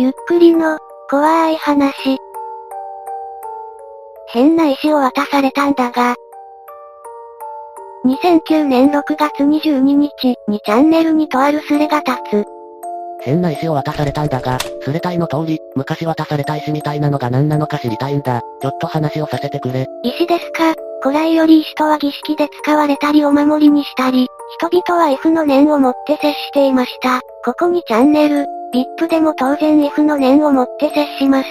ゆっくりの、怖い話。変な石を渡されたんだが。2009年6月22日にチャンネルにとあるスレが立つ。変な石を渡されたんだが、スレ隊の通り、昔渡された石みたいなのが何なのか知りたいんだ。ちょっと話をさせてくれ。石ですか？古来より石とは儀式で使われたりお守りにしたり、人々は F の念を持って接していました。ここにチャンネル、VIP でも当然 F の念を持って接します。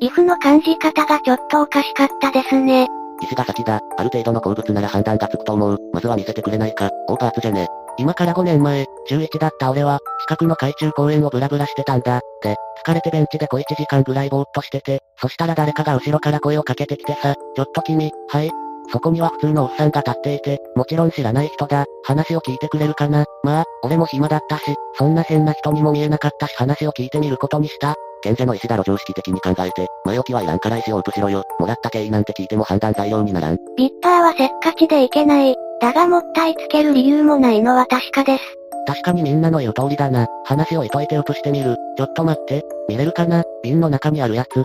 if の感じ方がちょっとおかしかったですね。石が先だ。ある程度の鉱物なら判断がつくと思う。まずは見せてくれないか。オーパーツじゃね。今から5年前、中1だった俺は、近くの海中公園をブラブラしてたんだ。で、疲れてベンチで小1時間ぐらいぼーっとしてて、そしたら誰かが後ろから声をかけてきてさ、ちょっと君、はい。そこには普通のおっさんが立っていて、もちろん知らない人だ。話を聞いてくれるかなまあ、俺も暇だったし、そんな変な人にも見えなかったし話を聞いてみることにした。賢者の石だろ常識的に考えて、前置きはいらんから石をオープしろよ。もらった経緯なんて聞いても判断材料にならん。ビッパーはせっかちでいけない。だがもったいつける理由もないのは確かです。確かにみんなの言う通りだな。話をいといてウプしてみる。ちょっと待って。見れるかな瓶の中にあるやつ。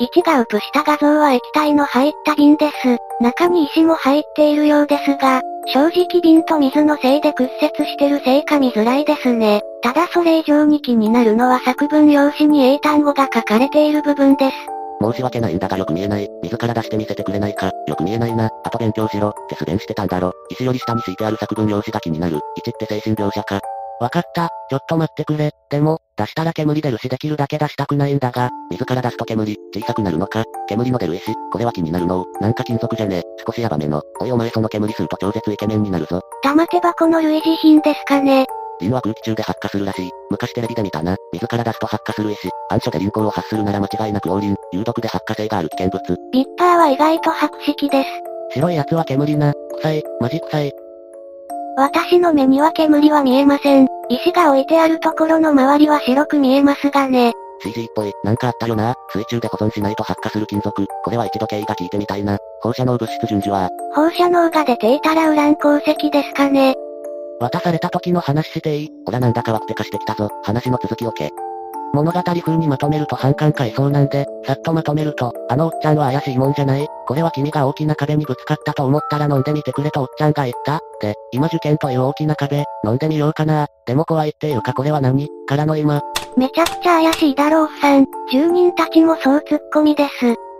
1がウプした画像は液体の入った瓶です。中に石も入っているようですが、正直瓶と水のせいで屈折してるせいか見づらいですね。ただそれ以上に気になるのは作文用紙に英単語が書かれている部分です。申し訳ないんだがよく見えない。自ら出して見せてくれないか。よく見えないな。あと勉強しろ。って素弁してたんだろ。石より下に敷いてある作文用紙が気になる。1って精神描写か。わかった。ちょっと待ってくれ。でも、出したら煙出るしできるだけ出したくないんだが、自ら出すと煙、小さくなるのか？煙の出る石、これは気になるのなんか金属じゃね少しヤバめの。おいお前その煙吸うと超絶イケメンになるぞ。玉手箱の類似品ですかね。リンは空気中で発火するらしい。昔テレビで見たな。自ら出すと発火する石。暗所でリンコを発するなら間違いなく王林。有毒で発火性がある危険物。ビッパーは意外と白色です。白いやつは煙な。臭い。マジ臭い。私の目には煙は見えません。石が置いてあるところの周りは白く見えますがね。CG っぽい、なんかあったよな。水中で保存しないと発火する金属。これは一度経緯が聞いてみたいな。放射能物質順序は。放射能が出ていたらウラン鉱石ですかね。渡された時の話していいほらなんだかワクテかしてきたぞ。話の続きをけ。物語風にまとめると反感買いそうなんで、さっとまとめると、あのおっちゃんは怪しいもんじゃないこれは君が大きな壁にぶつかったと思ったら飲んでみてくれとおっちゃんが言った。で、今受験という大きな壁、飲んでみようかな。でも怖いっていうかこれは何からの今。めちゃくちゃ怪しいだろうさん。住人たちもそう突っ込みです。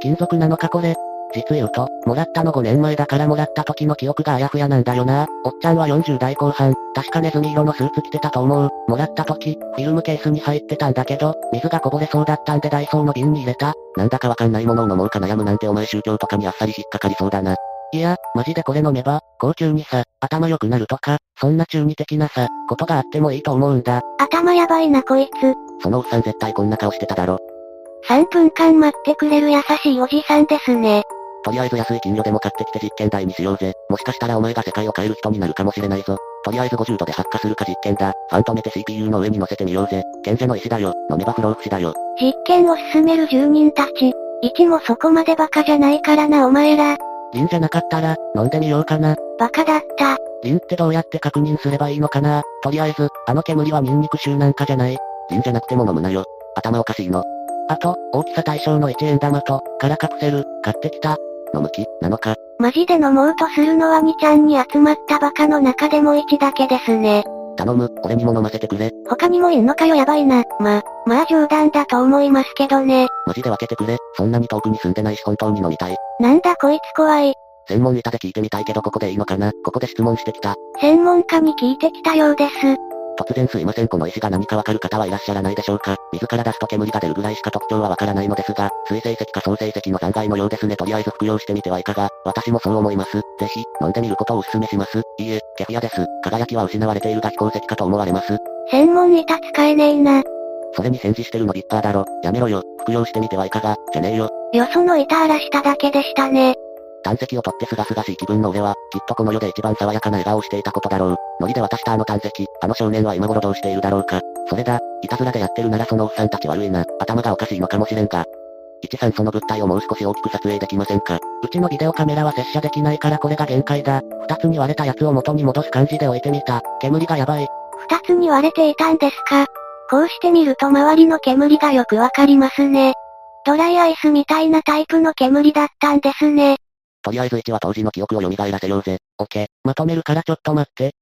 金属なのかこれ。実言うと、もらったの5年前だからもらった時の記憶があやふやなんだよな。おっちゃんは40代後半、確かネズミ色のスーツ着てたと思う。もらった時、フィルムケースに入ってたんだけど、水がこぼれそうだったんでダイソーの瓶に入れた。なんだかわかんないものを飲もうか悩むなんてお前宗教とかにあっさり引っかかりそうだな。いや、マジでこれ飲めば、高級にさ、頭良くなるとか、そんな中二的なさ、ことがあってもいいと思うんだ。頭やばいなこいつ。そのおっさん絶対こんな顔してただろ。3分間待ってくれる優しいおじさんですね。とりあえず安い金魚でも買ってきて実験台にしようぜ。もしかしたらお前が世界を変える人になるかもしれないぞ。とりあえず50度で発火するか実験だ。ファン止めて CPU の上に乗せてみようぜ。賢者の石だよ。飲めば不老不死だよ。実験を進める住人たち。1もそこまでバカじゃないからなお前ら。リンじゃなかったら、飲んでみようかな。バカだった。リンってどうやって確認すればいいのかなとりあえず、あの煙はニンニク臭なんかじゃない。リンじゃなくても飲むなよ。頭おかしいの。あと、大きさ対象の1円玉と、カラカプセル、買ってきた。飲む気、なのか。マジで飲もうとするのは2ちゃんに集まったバカの中でも1だけですね。頼む、俺にも飲ませてくれ。他にもいんのかよやばいな。ま、まあ冗談だと思いますけどね。マジで分けてくれ。そんなに遠くに住んでないし本当に飲みたい。なんだこいつ怖い。専門板で聞いてみたいけどここでいいのかなここで質問してきた。専門家に聞いてきたようです。突然すいませんこの石が何かわかる方はいらっしゃらないでしょうか水から出すと煙が出るぐらいしか特徴はわからないのですが、水成石か総成石の残骸のようですねとりあえず服用してみてはいかが私もそう思います。ぜひ、飲んでみることをお勧めします。いいえ、ケフィアです。輝きは失われているが非鉱石かと思われます。専門板使えねえな。それに返事してるのビッパーだろ。やめろよ。服用してみてはいかが、じゃねえよ。よその板荒らしただけでしたね。胆石を取ってすがすがしい気分の俺は、きっとこの世で一番爽やかな笑顔をしていたことだろう。ノリで渡したあの胆石、あの少年は今頃どうしているだろうか。それだ、いたずらでやってるならそのおっさんたち悪いな。頭がおかしいのかもしれんが。一さんその物体をもう少し大きく撮影できませんかうちのビデオカメラは接写できないからこれが限界だ。二つに割れたやつを元に戻す感じで置いてみた。煙がやばい。二つに割れていたんですかこうしてみると周りの煙がよくわかりますね。ドライアイスみたいなタイプの煙だったんですね。とりあえず1は当時の記憶を蘇らせようぜ。オッケー。まとめるからちょっと待って。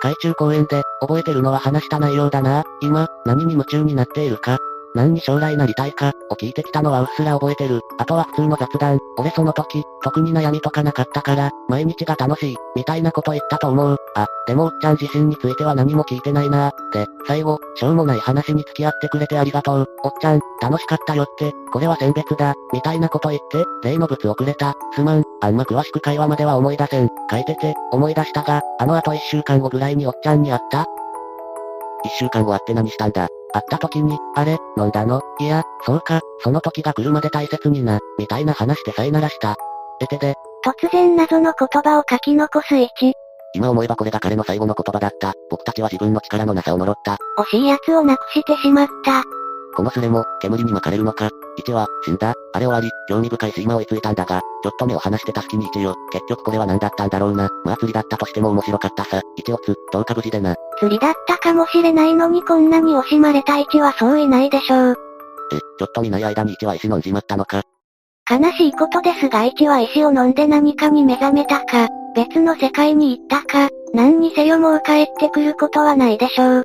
海中公園で、覚えてるのは話した内容だな。今、何に夢中になっているか。何に将来なりたいか、を聞いてきたのはうっすら覚えてる。あとは普通の雑談。俺その時、特に悩みとかなかったから、毎日が楽しい、みたいなこと言ったと思う。あ、でもおっちゃん自身については何も聞いてないなで、最後、しょうもない話に付き合ってくれてありがとう。おっちゃん、楽しかったよって、これは選別だ、みたいなこと言って、例の物をくれた。すまん、あんま詳しく会話までは思い出せん。書いてて、思い出したが、あの後一週間後ぐらいにおっちゃんに会った一週間後会って何したんだ？会った時に、あれ、飲んだの？いや、そうか、その時が来るまで大切にな、みたいな話でさえならした。えてで。突然謎の言葉を書き残す1。今思えばこれが彼の最後の言葉だった。僕たちは自分の力のなさを呪った。惜しい奴をなくしてしまった。このスレも、煙に巻かれるのか。1は、死んだ。あれ終わり、興味深い睡魔追いついたんだが、ちょっと目を離してた隙に1よ。結局これは何だったんだろうな。まあ釣りだったとしても面白かったさ。1をつ、どうか無事でな。釣りだったかもしれないのにこんなに惜しまれた1はそういないでしょう。え、ちょっと見ない間に1は石飲んじまったのか。悲しいことですが1は石を飲んで何かに目覚めたか、別の世界に行ったか、何にせよもう帰ってくることはないでしょう。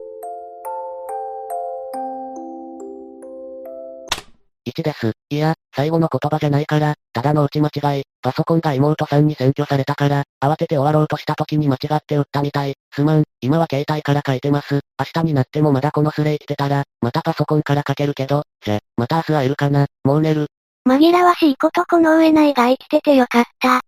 1です。いや、最後の言葉じゃないから、ただの打ち間違い。パソコンが妹さんに占拠されたから、慌てて終わろうとした時に間違って打ったみたい。すまん、今は携帯から書いてます。明日になってもまだこのスレ生きてたら、またパソコンから書けるけど、じゃ、また明日会えるかな。もう寝る。紛らわしいことこの上ないが生きててよかった。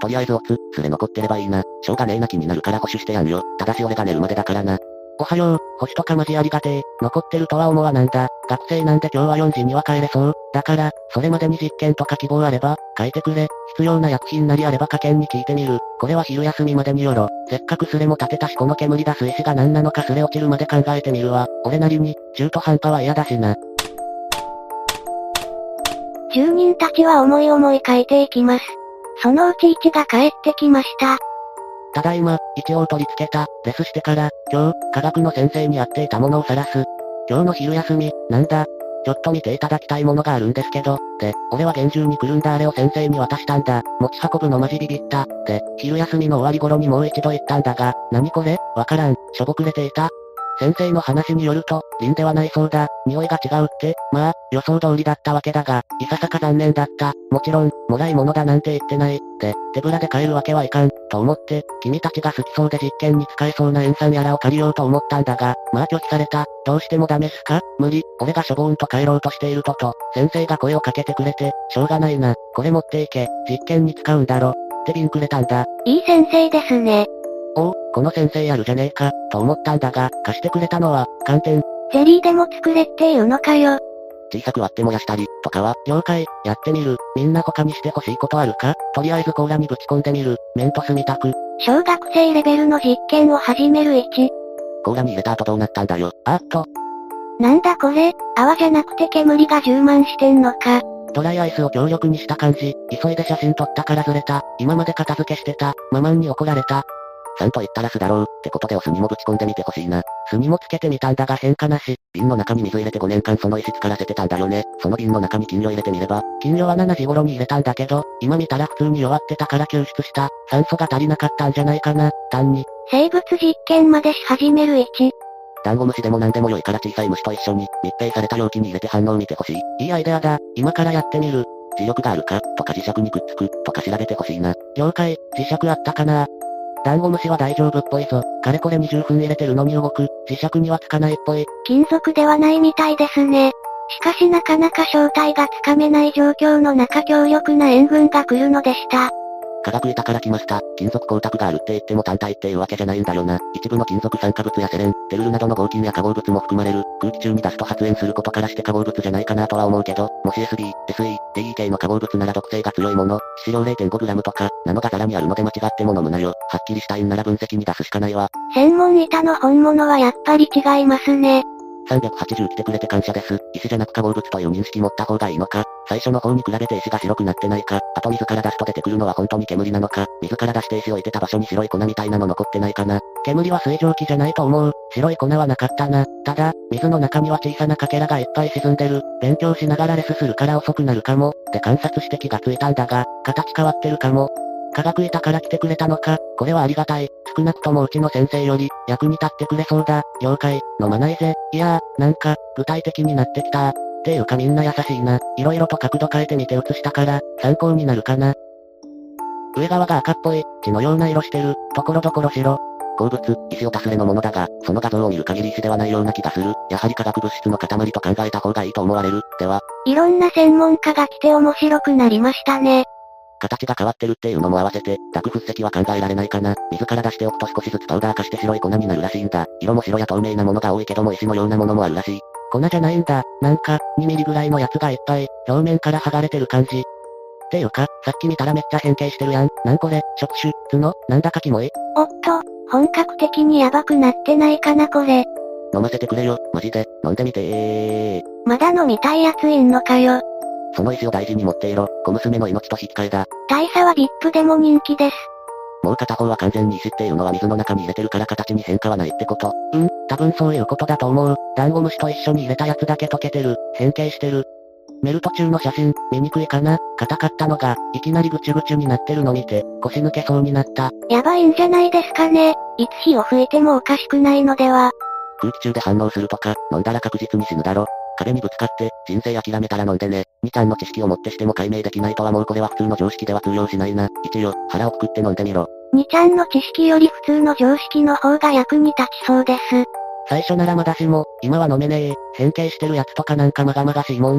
とりあえずオツ、スレ残ってればいいな。しょうがねえな気になるから保守してやんよ。ただし俺が寝るまでだからな。おはよう、星とかマジありがてえ。残ってるとは思わなんだ。学生なんで今日は4時には帰れそう。だから、それまでに実験とか希望あれば、書いてくれ。必要な薬品なりあれば科研に聞いてみる。これは昼休みまでによろ。せっかくスレも立てたしこの煙出す石が何なのかスレ落ちるまで考えてみるわ。俺なりに、中途半端は嫌だしな。住人たちは思い思い書いていきます。そのうち1が帰ってきました。ただいま、一応取り付けた、レスしてから、今日、科学の先生に会っていたものを晒す。今日の昼休み、なんだちょっと見ていただきたいものがあるんですけど、で、俺は厳重にくるんだあれを先生に渡したんだ。持ち運ぶのマジビビった。で、昼休みの終わり頃にもう一度言ったんだが、何これ？わからん。しょぼくれていた。先生の話によると、リンではないそうだ。匂いが違うって、まあ、予想通りだったわけだが、いささか残念だった。もちろん、もらい物だなんて言ってない。で、手ぶらで帰るわけはいかん。と思って、君たちが好きそうで実験に使えそうな塩酸やらを借りようと思ったんだが、まあ拒否された。どうしてもダメっすか？無理。俺がしょぼーんと帰ろうとしているとと、先生が声をかけてくれて、しょうがないな。これ持っていけ。実験に使うんだろ。って瓶くれたんだ。いい先生ですね。おお、この先生やるじゃねえか、と思ったんだが、貸してくれたのは、寒天。ゼリーでも作れっていうのかよ。小さく割って燃やしたり、とかは、了解、やってみる。みんな他にして欲しいことあるか？とりあえずコーラにぶち込んでみる。メントスみたく。小学生レベルの実験を始める1。コーラに入れた後どうなったんだよ。あっと。なんだこれ、泡じゃなくて煙が充満してんのか。ドライアイスを強力にした感じ。急いで写真撮ったからずれた。今まで片付けしてた。ママンに怒られた。ちゃんと言ったら巣だろう、ってことでお酢にもぶち込んでみてほしいな。酢にもつけてみたんだが変化なし。瓶の中に水入れて5年間その石浸からせてたんだよね。その瓶の中に金魚入れてみれば。金魚は7時頃に入れたんだけど、今見たら普通に弱ってたから救出した。酸素が足りなかったんじゃないかな、単に。生物実験までし始める1。ダンゴムシでも何でも良いから小さい虫と一緒に密閉された容器に入れて反応を見てほしい。いいアイデアだ。今からやってみる。磁力があるかとか磁石にくっつくとか調べてほしいな。了解、磁石あったかなダンゴムシは大丈夫っぽいぞ。かれこれ20分入れてるのに動く。磁石にはつかないっぽい。金属ではないみたいですね。しかしなかなか正体がつかめない状況の中強力な援軍が来るのでした。科学板から来ました。金属光沢があるって言っても単体っていうわけじゃないんだよな。一部の金属酸化物やセレン、テルルなどの合金や化合物も含まれる。空気中に出すと発煙することからして化合物じゃないかなとは思うけど、もし SB、SE、DE 系の化合物なら毒性が強いもの、致死量 0.5g とか、なのがザラにあるので間違っても飲むなよ。はっきりした因なら分析に出すしかないわ。専門板の本物はやっぱり違いますね。380来てくれて感謝です。石じゃなく化合物という認識持った方がいいのか。最初の方に比べて石が白くなってないか。あと水から出すと出てくるのは本当に煙なのか。水から出して石を置いてた場所に白い粉みたいなの残ってないかな。煙は水蒸気じゃないと思う。白い粉はなかったな。ただ、水の中には小さなかけらがいっぱい沈んでる。勉強しながらレスするから遅くなるかも。で観察して気がついたんだが、形変わってるかも。科学板から来てくれたのか、これはありがたい。少なくともうちの先生より、役に立ってくれそうだ。了解、飲まないぜ。いやー、なんか、具体的になってきたっていうかみんな優しいな。色々と角度変えてみて写したから、参考になるかな。上側が赤っぽい、血のような色してる、ところどころ白。鉱物、石を足すれのものだが、その画像を見る限り石ではないような気がする。やはり化学物質の塊と考えた方がいいと思われる。では、いろんな専門家が来て面白くなりましたね。形が変わってるっていうのも合わせて、濁掘石は考えられないかな。水から出しておくと少しずつパウダー化して白い粉になるらしいんだ。色も白や透明なものが多いけども石のようなものもあるらしい。粉じゃないんだ。なんか、2ミリぐらいのやつがいっぱい、表面から剥がれてる感じ。っていうか、さっき見たらめっちゃ変形してるやん。なんこれ、触手、角、なんだかキモい。おっと、本格的にヤバくなってないかなこれ。飲ませてくれよ、マジで、飲んでみてー。まだ飲みたいやついんのかよ。その石を大事に持っていろ、小娘の命と引き換えだ。大佐は VIP でも人気です。もう片方は完全に石っていうのは水の中に入れてるから形に変化はないってこと。うん、多分そういうことだと思う。ダンゴムシと一緒に入れたやつだけ溶けてる。変形してる。メルト中の写真、見にくいかな硬かったのが、いきなりぐちゅぐちゅになってるの見て、腰抜けそうになった。やばいんじゃないですかね。いつ火を吹いてもおかしくないのでは。空気中で反応するとか、飲んだら確実に死ぬだろ。壁にぶつかって、人生諦めたら飲んでね。2ちゃんの知識を持ってしても解明できないとはもうこれは普通の常識では通用しないな。一応、腹をくくって飲んでみろ。にちゃんの知識より普通の常識の方が役に立ちそうです。最初ならまだしも、今は飲めねえ。変形してるやつとかなんかまがまがしいもん。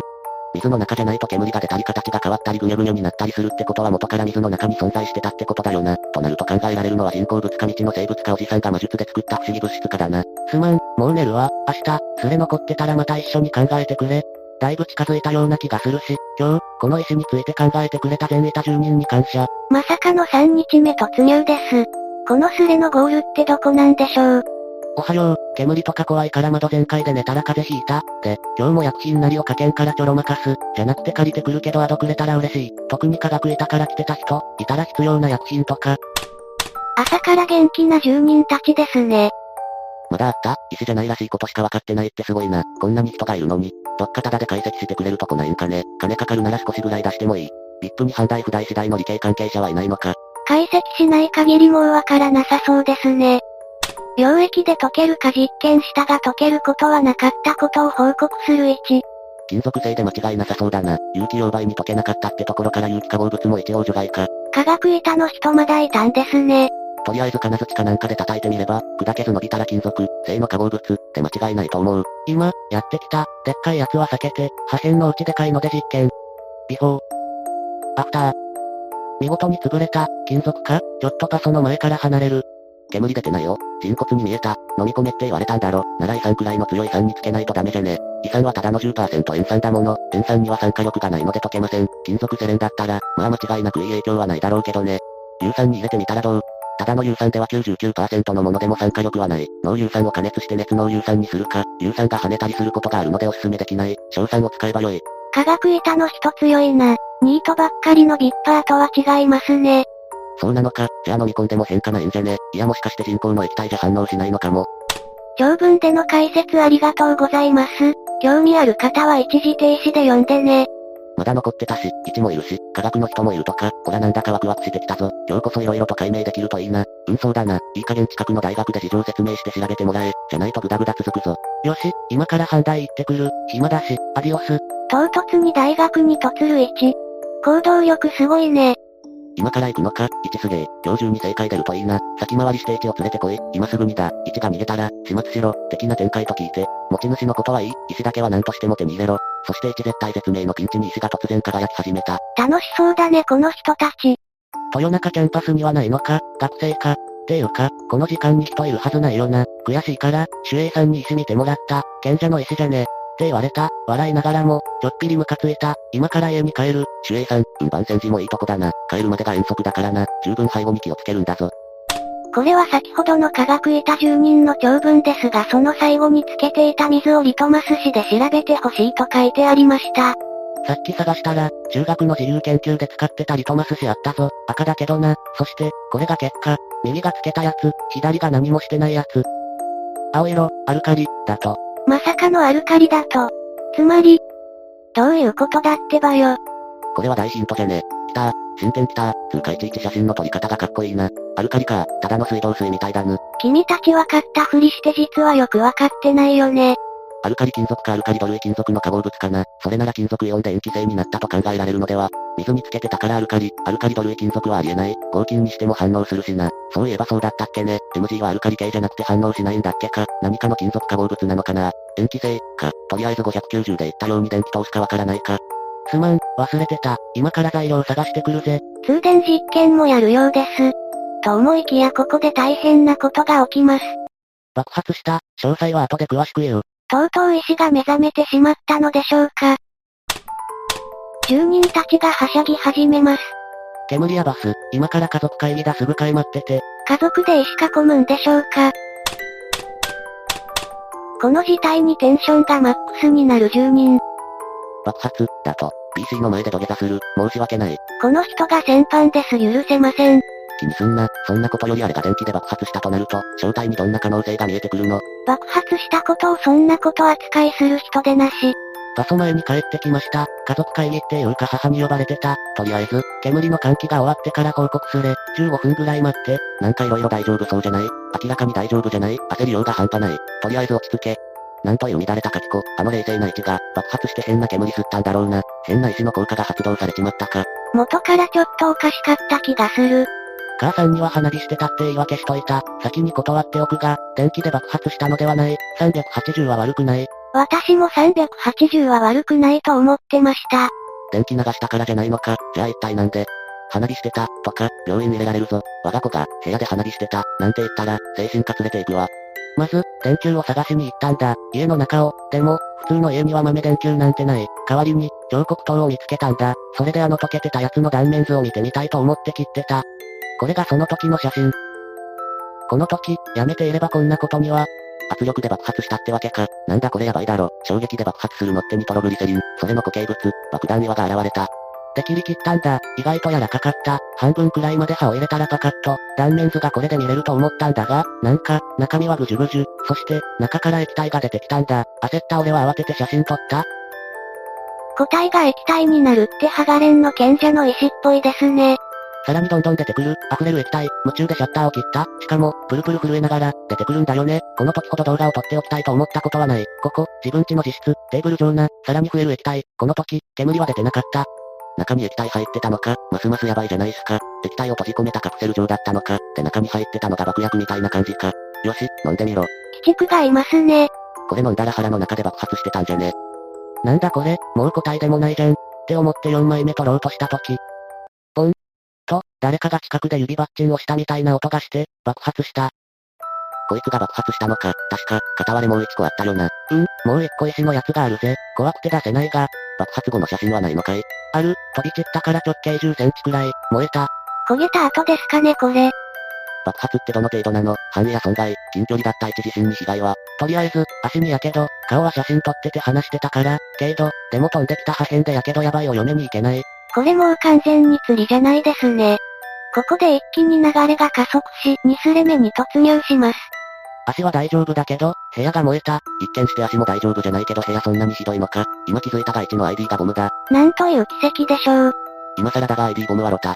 水の中じゃないと煙が出たり形が変わったりぐにょぐにょになったりするってことは元から水の中に存在してたってことだよな。となると考えられるのは人工物か未知の生物かおじさんが魔術で作った不思議物質かだな。すまん、もう寝るわ。明日、すれ残ってたらまた一緒に考えてくれ。だいぶ近づいたような気がするし、今日、この石について考えてくれた全板住人に感謝。まさかの3日目突入です。このスレのゴールってどこなんでしょうおはよう、煙とか怖いから窓全開で寝たら風邪ひいた。で、今日も薬品なりをかけんからちょろまかす。じゃなくて借りてくるけどアドくれたら嬉しい。特に科学板から来てた人、いたら必要な薬品とか。朝から元気な住人たちですね。まだあった？石じゃないらしいことしか分かってないってすごいな。こんなに人がいるのに。どっかタダで解析してくれるとこないんかね。金かかるなら少しぐらい出してもいい。VIP に反対不代次第の理系関係者はいないのか。解析しない限りもうわからなさそうですね。溶液で溶けるか実験したが溶けることはなかったことを報告する1。金属製で間違いなさそうだな。有機溶媒に溶けなかったってところから有機化合物も一応除外か。化学板の人まだいたんですね。とりあえず金槌かなんかで叩いてみれば、砕けず伸びたら金属、製の化合物って間違いないと思う。今、やってきた、でっかいやつは避けて、破片のうちでかいので実験。ビフォー。アフター。見事に潰れた、金属かちょっとパソの前から離れる。煙出てないよ。人骨に見えた。飲み込めって言われたんだろ。なら胃酸くらいの強い酸につけないとダメじゃね。胃酸はただの10%塩酸だもの。塩酸には酸化力がないので溶けません。金属セレンだったら、まあ間違いなくいい影響はないだろうけどね。硫酸に入れてみたらどう？ただの硫酸では99%のものでも酸化力はない。濃硫酸を加熱して熱濃硫酸にするか、硫酸が跳ねたりすることがあるのでおすすめできない。硝酸を使えばよい。化学板の人強いな。ニートばっかりのビッパーとは違いますね。そうなのか、じゃあ飲み込んでも変化ないんじゃね？いやもしかして人工の液体じゃ反応しないのかも。長文での解説ありがとうございます。興味ある方は一時停止で読んでね。まだ残ってたし、1もいるし、科学の人もいるとか、ほらなんだかワクワクしてきたぞ。今日こそ色々と解明できるといいな。うんそうだな。いい加減近くの大学で事情説明して調べてもらえ。じゃないとグダグダ続くぞ。よし、今から反対行ってくる。暇だし、アディオス。唐突に大学に突る1。行動力すごいね。今から行くのか ?1 すげえ。今日中に正解出るといいな。先回りして1を連れてこい。今すぐにだ。1が逃げたら、始末しろ。的な展開と聞いて。持ち主のことはいい。石だけは何としても手に入れろ。そして1絶対絶命のピンチに石が突然輝き始めた。楽しそうだねこの人たち。豊中キャンパスにはないのか？学生か？っていうか、この時間に人いるはずないよな。悔しいから、守衛さんに石見てもらった。賢者の石じゃねって言われた。笑いながらも、ちょっぴりムカついた。今から家に帰る。守衛さん、運番戦時もいいとこだな。帰るまでが遠足だからな。十分背後に気をつけるんだぞ。これは先ほどの科学板住人の長文ですがその最後につけていた水をリトマス紙で調べてほしいと書いてありました。さっき探したら、中学の自由研究で使ってたリトマス紙あったぞ。赤だけどな。そして、これが結果。右がつけたやつ、左が何もしてないやつ。青色、アルカリ、だと。まさかのアルカリだと。つまり、どういうことだってばよ。これは大ヒントじゃね。来た進展来たつうかいちいち写真の撮り方がかっこいいな。アルカリか、ただの水道水みたいだぬ。君たち分かったふりして実はよく分かってないよね。アルカリ金属かアルカリ土類金属の化合物かな。それなら金属イオンで塩基性になったと考えられるのでは。水につけてたからアルカリ、アルカリ土類金属はありえない。合金にしても反応するしな。そういえばそうだったっけね。MG はアルカリ系じゃなくて反応しないんだっけか。何かの金属化合物なのかな。塩基性、か。とりあえず590で言ったように電気通すかわからないか。すまん、忘れてた。今から材料探してくるぜ。通電実験もやるようです。と思いきやここで大変なことが起きます。爆発した。詳細は後で詳しく言う。とうとう石が目覚めてしまったのでしょうか。住人たちがはしゃぎ始めます。煙やバス、今から家族会議だすぐ買い待ってて。家族で石囲むんでしょうか。この事態にテンションがマックスになる住人。爆発、だと、PC の前で土下座する、申し訳ない。この人が先般です許せません。気にすんな、そんなことよりあれが電気で爆発したとなると、正体にどんな可能性が見えてくるの？爆発したことをそんなこと扱いする人でなし。パソ前に帰ってきました。家族会議っていうか母に呼ばれてた。とりあえず、煙の換気が終わってから報告すれ。15分ぐらい待って。なんか色々大丈夫そうじゃない？明らかに大丈夫じゃない？焦りようが半端ない。とりあえず落ち着け。なんという乱れた書き子、あの冷静な位置が、爆発して変な煙吸ったんだろうな。変な石の効果が発動されちまったか。元からちょっとおかしかった気がする。母さんには花火してたって言い訳しといた。先に断っておくが、電気で爆発したのではない。380は悪くない。私も380は悪くないと思ってました。電気流したからじゃないのか。じゃあ一体なんで？花火してた、とか、病院入れられるぞ。我が子が、部屋で花火してた、なんて言ったら、精神科連れて行くわ。まず、電球を探しに行ったんだ。家の中を。でも、普通の家には豆電球なんてない。代わりに、彫刻刀を見つけたんだ。それであの溶けてたやつの断面図を見てみたいと思って切ってた。これがその時の写真。この時、やめていればこんなことには。圧力で爆発したってわけか。なんだこれやばいだろ。衝撃で爆発するのってニトログリセリン。それの固形物、爆弾岩が現れた。で切り切ったんだ。意外と柔らかかった。半分くらいまで刃を入れたらパカッと、断面図がこれで見れると思ったんだが、なんか、中身はぐじゅぐじゅ。そして、中から液体が出てきたんだ。焦った俺は慌てて写真撮った。個体が液体になるってハガレンの賢者の石っぽいですね。さらにどんどん出てくる、溢れる液体、夢中でシャッターを切った。しかも、プルプル震えながら、出てくるんだよね。この時ほど動画を撮っておきたいと思ったことはない。ここ、自分家の自室、テーブル上な、さらに増える液体。この時、煙は出てなかった。中に液体入ってたのか、ますますやばいじゃないすか。液体を閉じ込めたカプセル状だったのか、で中に入ってたのが爆薬みたいな感じか。よし、飲んでみろ。鬼畜がいますね。これ飲んだら腹の中で爆発してたんじゃね。なんだこれ、もう答えでもないじゃん。って思って4枚目取ろうとした時、と、誰かが近くで指バッチンをしたみたいな音がして、爆発した。こいつが爆発したのか、確か、片割れもう一個あったよな。うん、もう一個石のやつがあるぜ。怖くて出せないが、爆発後の写真はないのかい？ある、飛び散ったから直径10センチくらい、燃えた。焦げた後ですかねこれ。爆発ってどの程度なの？範囲や損害、近距離だった一地震に被害は。とりあえず、足にやけど、顔は写真撮ってて話してたから、けど、でも飛んできた破片でやけどやばいを嫁に行けない。これもう完全に釣りじゃないですね。ここで一気に流れが加速し、2スレ目に突入します。足は大丈夫だけど、部屋が燃えた。一見して足も大丈夫じゃないけど部屋そんなにひどいのか。今気づいたが1の ID がボムだ。なんという奇跡でしょう。今更だが ID ボムはロタ。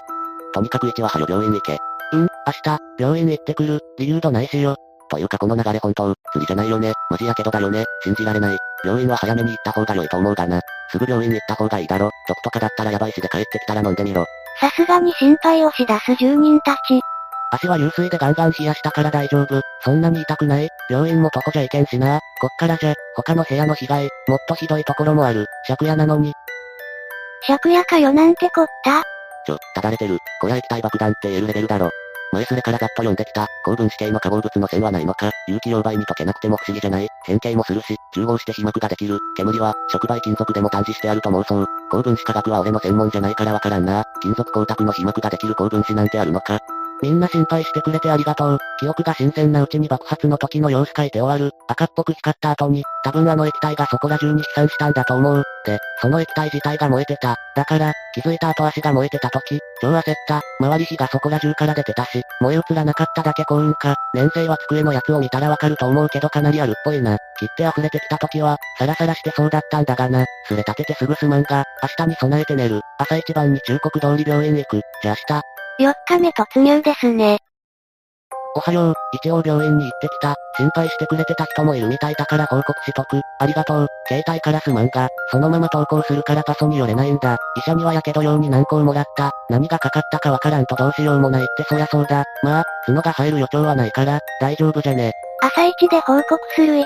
とにかく1ははよ病院行け。うん、明日、病院行ってくる。理由どないしよ。というかこの流れ本当、釣りじゃないよね。マジやけどだよね。信じられない。病院は早めに行った方が良いと思うがな。すぐ病院に行った方がいいだろ。毒とかだったらやばいしで帰ってきたら飲んでみろ。さすがに心配をし出す住人たち。足は流水でガンガン冷やしたから大丈夫。そんなに痛くない病院も徒歩じゃいけんしな。こっからじゃ、他の部屋の被害、もっとひどいところもある。借家なのに。借家かよなんてこった？ちょ、ただれてる。こりゃ液体爆弾って言えるレベルだろ。前すれからざっと読んできた、高分子系の化合物の線はないのか、有機溶媒に溶けなくても不思議じゃない、変形もするし、中合して被膜ができる、煙は、触媒金属でも探知してあると妄想。高分子化学は俺の専門じゃないからわからんな。金属光沢の被膜ができる高分子なんてあるのか。みんな心配してくれてありがとう。記憶が新鮮なうちに爆発の時の様子書いて終わる。赤っぽく光った後に、多分あの液体がそこら中に飛散したんだと思う。で、その液体自体が燃えてた。だから、気づいた後足が燃えてた時、超焦った。周り火がそこら中から出てたし、燃え移らなかっただけ幸運か。年生は机のやつを見たらわかると思うけどかなりあるっぽいな。切って溢れてきた時は、サラサラしてそうだったんだがな。すれ立ててすぐすまんが、明日に備えて寝る。朝一番に忠告通り病院行く。じゃあ明日。4日目突入ですね。おはよう、一応病院に行ってきた。心配してくれてた人もいるみたいだから報告しとく。ありがとう。携帯からすまんが、そのまま投稿するからパソに寄れないんだ。医者にはやけど用に何個もらった。何がかかったかわからんとどうしようもないってそりゃそうだ。まあ、角が生える予兆はないから、大丈夫じゃね。朝一で報告する1。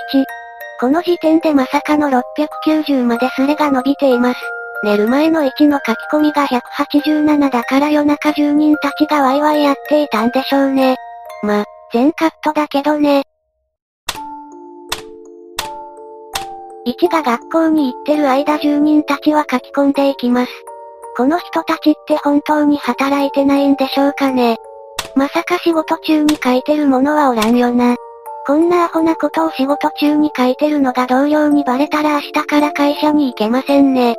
この時点でまさかの690まですれが伸びています。寝る前の1の書き込みが187だから夜中住人たちがワイワイやっていたんでしょうね。ま、全カットだけどね。1が学校に行ってる間住人たちは書き込んでいきます。この人たちって本当に働いてないんでしょうかね。まさか仕事中に書いてるものはおらんよな。こんなアホなことを仕事中に書いてるのが同僚にバレたら明日から会社に行けませんね。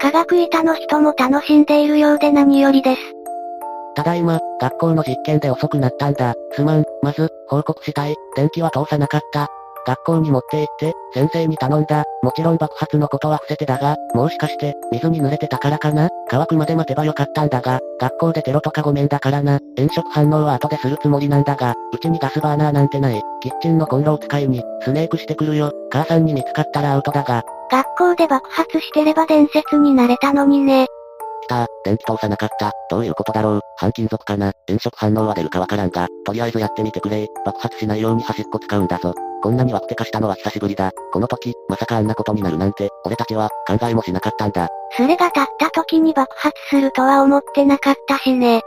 科学板の人も楽しんでいるようで何よりです。ただいま、学校の実験で遅くなったんだ。すまん、まず、報告したい。電気は通さなかった。学校に持って行って、先生に頼んだ。もちろん爆発のことは伏せてだが、もしかして、水に濡れてたからかな？乾くまで待てばよかったんだが、学校でテロとかごめんだからな。炎色反応は後でするつもりなんだが、うちにガスバーナーなんてない。キッチンのコンロを使いに、スネークしてくるよ。母さんに見つかったらアウトだが。学校で爆発してれば伝説になれたのにね。た電気通さなかった。どういうことだろう。半金属かな。炎色反応は出るかわからんが、とりあえずやってみてくれ。爆発しないように端っこ使うんだぞ。こんなにワクテ化したのは久しぶりだ。この時、まさかあんなことになるなんて、俺たちは、考えもしなかったんだ。それが立った時に爆発するとは思ってなかったしね。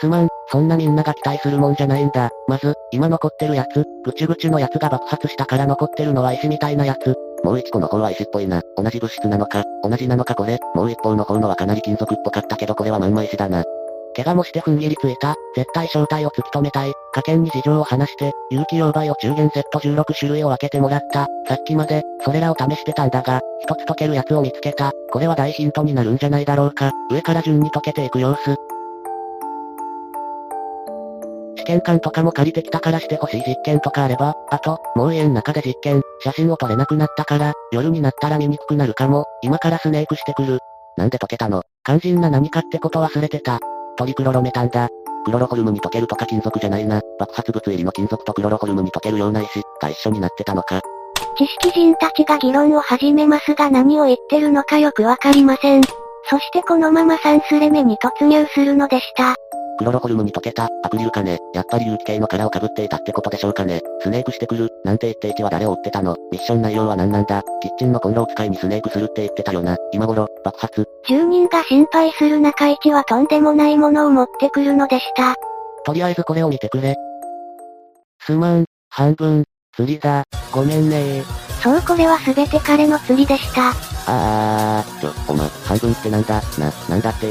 すまん、そんなみんなが期待するもんじゃないんだ。まず、今残ってるやつ、ぐちゅぐちゅのやつが爆発したから残ってるのは石みたいなやつ。もう一個の方は石っぽいな。同じ物質なのか、同じなのかこれ。もう一方の方のはかなり金属っぽかったけどこれはまんま石だな。怪我もして踏ん切りついた。絶対正体を突き止めたい。家計に事情を話して、有機溶媒を中元セット16種類を分けてもらった。さっきまで、それらを試してたんだが、一つ溶けるやつを見つけた。これは大ヒントになるんじゃないだろうか。上から順に溶けていく様子。試験管とかも借りてきたからしてほしい実験とかあれば、あと、もう家の中で実験、写真を撮れなくなったから、夜になったら見にくくなるかも、今からスネークしてくる。なんで溶けたの？肝心な何かってこと忘れてた。トリクロロメタンだ。クロロホルムに溶けるとか金属じゃないな。爆発物入りの金属とクロロホルムに溶けるような石が一緒になってたのか。知識人たちが議論を始めますが何を言ってるのかよくわかりません。そしてこのまま3スレ目に突入するのでした。クロロホルムに溶けた、アクリルかね。やっぱり有機系の殻を被っていたってことでしょうかね。スネークしてくる、なんて言って1は誰を追ってたのミッション内容は何なんだキッチンのコンロを使いにスネークするって言ってたよな。今頃、爆発。住人が心配する中1はとんでもないものを持ってくるのでした。とりあえずこれを見てくれ。すまん、半分、釣りだ、ごめんねそうこれは全て彼の釣りでした。あー、ちょ、おま、半分ってなんだ、な、なんだって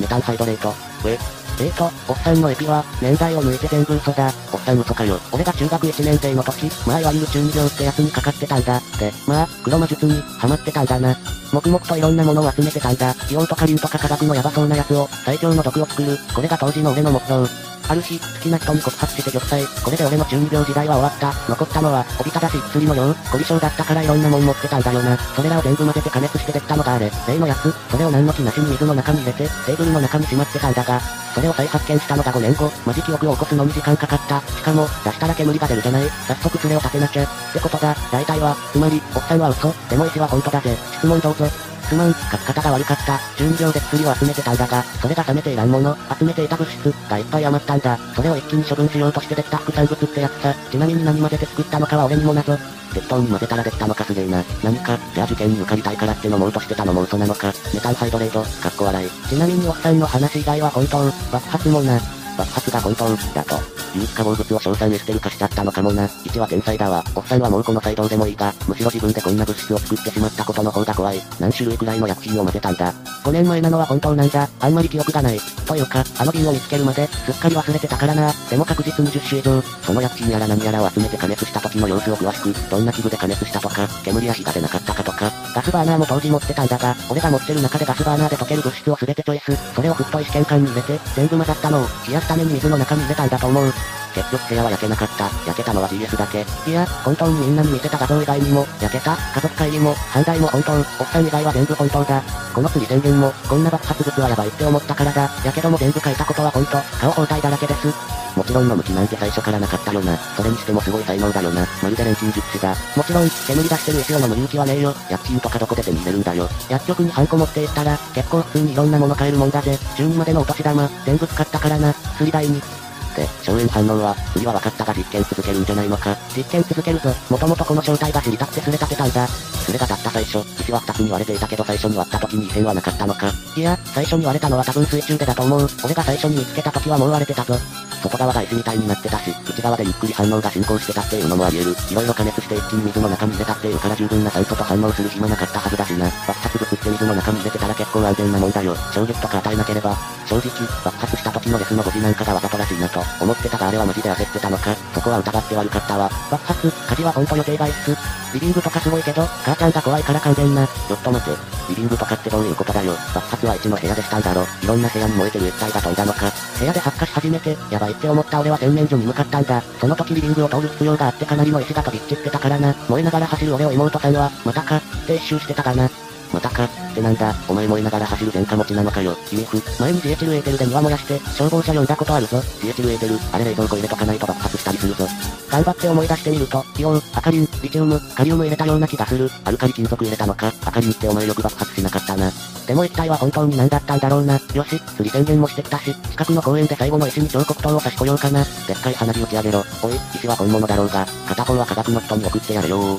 メタンハイドレート。え？えーと、おっさんのエピは、年代を抜いて全部嘘だ。おっさん嘘かよ。俺が中学1年生の時、まあいわゆる中二病ってやつにかかってたんだ。で、まあ、黒魔術に、ハマってたんだな。黙々といろんなものを集めてたんだ。硫黄とか竜とか科学のヤバそうなやつを、最強の毒を作る。これが当時の俺の目標。ある日、好きな人に告発して玉砕。これで俺の中二病時代は終わった。残ったのは、おびただしい薬の量。凝り性だったからいろんなもん持ってたんだよな。それらを全部混ぜて加熱してできたのがあれ。例のやつ、それを何の気なしに水の中に入れて、テーブルの中にしまってたんだが、それを再発見したのが5年後、マジ記憶を起こすのに時間かかった。しかも、出したら煙が出るじゃない。早速それを立てなきゃ。ってことだ、大体は、つまり、おっさんは嘘、でも石は本当だぜ。質問どうぞ。すまん、書き方が悪かった。12秒で薬を集めてたんだが、それが冷めていらんもの、集めていた物質がいっぱい余ったんだ。それを一気に処分しようとしてできた副産物ってやつさ。ちなみに何混ぜて作ったのかは俺にも謎。適当に混ぜたらできたのかすげえな。何か、じゃあ受験に受かりたいからって飲もうとしてたのも嘘なのか。メタンハイドレート、かっこ笑い。ちなみにおっさんの話以外は本当、爆発もな。爆発が本当、だと。有機化合物を硝酸エステル化しちゃったのかもな。1は天才だわ。おっさんはもうこの際どうでもいいが、むしろ自分でこんな物質を作ってしまったことの方が怖い。何種類くらいの薬品を混ぜたんだ。5年前なのは本当なんだ。あんまり記憶がない。というか、あの瓶を見つけるまで、すっかり忘れてたからな。でも確実に10種以上。その薬品やら何やらを集めて加熱した時の様子を詳しく、どんな器具で加熱したとか、煙や火が出なかったかとか、ガスバーナーも当時持ってたんだが、俺が持ってる中でガスバーナーで溶ける物質を全てチョイス。それを太い試験管に入れて、全部混ざったのを、冷やすために水の中に入れたんだと思う。結局部屋は焼けなかった。焼けたのは GS だけ。いや、本当にみんなに見せた画像以外にも、焼けた、家族会議も、反対も本当、おっさん以外は全部本当だ。この釣り宣言も、こんな爆発物はやばいって思ったからだ。やけども全部書いたことは本当、顔包帯だらけです。もちろんの向きなんて最初からなかったよな。それにしてもすごい才能だよな。まるで錬金術師だ。もちろん、煙出してる石を飲む勇気はねえよ。薬品とかどこで手に入れるんだよ。薬局にハンコ持っていったら、結構普通にいろんなもの買えるもんだぜ。12までのお年玉、全部使ったからな。釣り台に。で、硝煙反応は、次は分かったが実験続けるんじゃないのか。実験続けるぞ。もともとこの正体が知りたくてすれ立てたんだ。すれがたった最初、石は二つに割れていたけど最初に割った時に異変はなかったのか。いや、最初に割れたのは多分水中でだと思う。俺が最初に見つけた時はもう割れてたぞ。外側が石みたいになってたし、内側でゆっくり反応が進行してたっていうのもあり得る。色々加熱して一気に水の中に入れたっていうから十分な酸素と反応する暇なかったはずだしな。爆発物って水の中に入れてたら結構安全なもんだよ。衝撃とか与えなければ。正直、爆発した時のレスの5時なんかがわざとらしいなと思ってたがあれはマジで焦ってたのか。そこは疑って悪かったわ。爆発、火事はほんと予定外っす。リビングとかすごいけど、母ちゃんが怖いから完全な。ちょっと待て。リビングとかってどういうことだよ。爆発は1の部屋でしたんだろ。いろんな部屋に燃えてる液体が飛んだのか。部屋で発火し始めて、やばいって思った俺は洗面所に向かったんだ。その時リビングを通る必要があってかなりの石が飛び散ってたからな。燃えながら走る俺を妹さんは、またか、って一周してたかな。またか、ってなんだ、お前燃えながら走る前科持ちなのかよ、EF。前にジエチルエーテルで庭燃やして、消防車呼んだことあるぞ。ジエチルエーテル、あれ冷蔵庫入れとかないと爆発したりするぞ。頑張って思い出してみると、イオン、アカリン、リチウム、カリウム入れたような気がする。アルカリ金属入れたのか、アカリンってお前よく爆発しなかったな。でも一体は本当に何だったんだろうな。よし、釣り宣言もしてきたし、近くの公園で最後の石に彫刻刀を差し来ようかな。でっかい花火打ち上げろ。おい、石は本物だろうが、片方は科学の人に送ってやれよ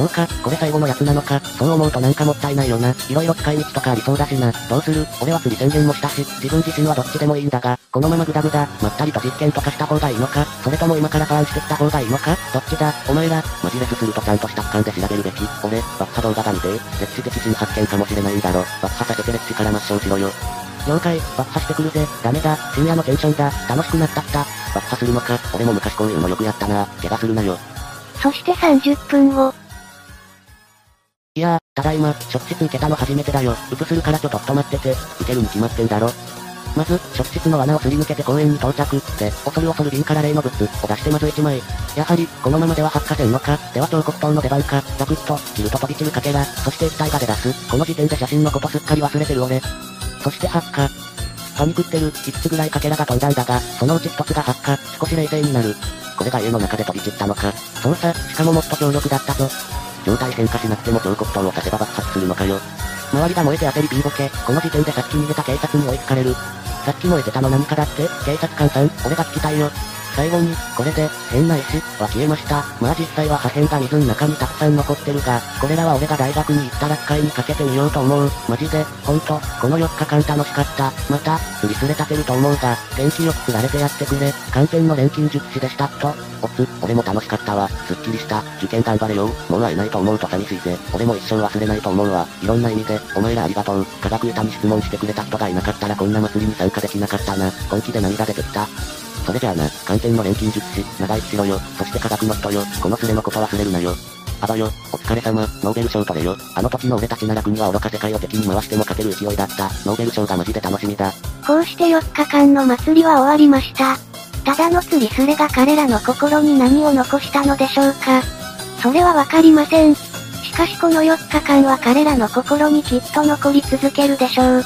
そうか、これ最後のやつなのか、そう思うとなんかもったいないよな。色々使い道とかありそうだしな。どうする？俺は釣り宣言もしたし、自分自身はどっちでもいいんだが、このままグダグダ、まったりと実験とかした方がいいのか、それとも今からファンしてきた方がいいのか、どっちだ、お前ら、マジレスするとちゃんとした俯瞰で調べるべき。俺、爆破動画が見て、歴史的新発見かもしれないんだろ。爆破させて歴史から抹消しろよ。了解、爆破してくるぜ。ダメだ、深夜のテンションだ。楽しくなったった。爆破するのか、俺も昔こういうのよくやったな。怪我するなよ。そして30分後。ただいま、職質受けたの初めてだよ。うぷするからちょっと止まってて、受けるに決まってんだろ。まず、職質の穴をすり抜けて公園に到着。で、恐る恐る瓶から例の物を出してまず1枚。やはり、このままでは発火せんのか。では彫刻刀の出番か。ザクッと、切ると飛び散るかけら。そして液体が出だす。この時点で写真のことすっかり忘れてる俺。そして発火。パニクってる、5つぐらいかけらが飛んだんだが、そのうち1つが発火、少し冷静になる。これが家の中で飛び散ったのか。そうさ、しかももっと強力だったぞ。状態変化しなくても彫刻刀を刺せば爆発するのかよ。周りが燃えて焦りピーボケ、この時点でさっき逃げた警察に追いつかれる。さっき燃えてたの何かだって警察官さん、俺が聞きたいよ。最後に、これで、変な石は消えました。まあ実際は破片が水の中にたくさん残ってるが、これらは俺が大学に行ったら使いにかけてみようと思う。マジで、ほんと、この4日間楽しかった。また、釣りすれ立てると思うが、天気よく釣られてやってくれ。完全の錬金術師でしたと。おつ、俺も楽しかったわ。すっきりした。受験頑張れよ。もう会えないと思うと寂しいぜ。俺も一生忘れないと思うわ。いろんな意味で、お前らありがとう。科学歌に質問してくれた人がいなかったらこんな祭りに参加できなかったな。本気で涙出てきた？それじゃあな、完全の錬金術師、長生きしろよ。そして科学の人よ。このスレのこと忘れるなよ。アバよ、お疲れ様、ノーベル賞取れよ。あの時の俺たちなら国は愚か世界を敵に回しても勝てる勢いだった。ノーベル賞がマジで楽しみだ。こうして4日間の祭りは終わりました。ただの釣りスレが彼らの心に何を残したのでしょうか。それはわかりません。しかしこの4日間は彼らの心にきっと残り続けるでしょう。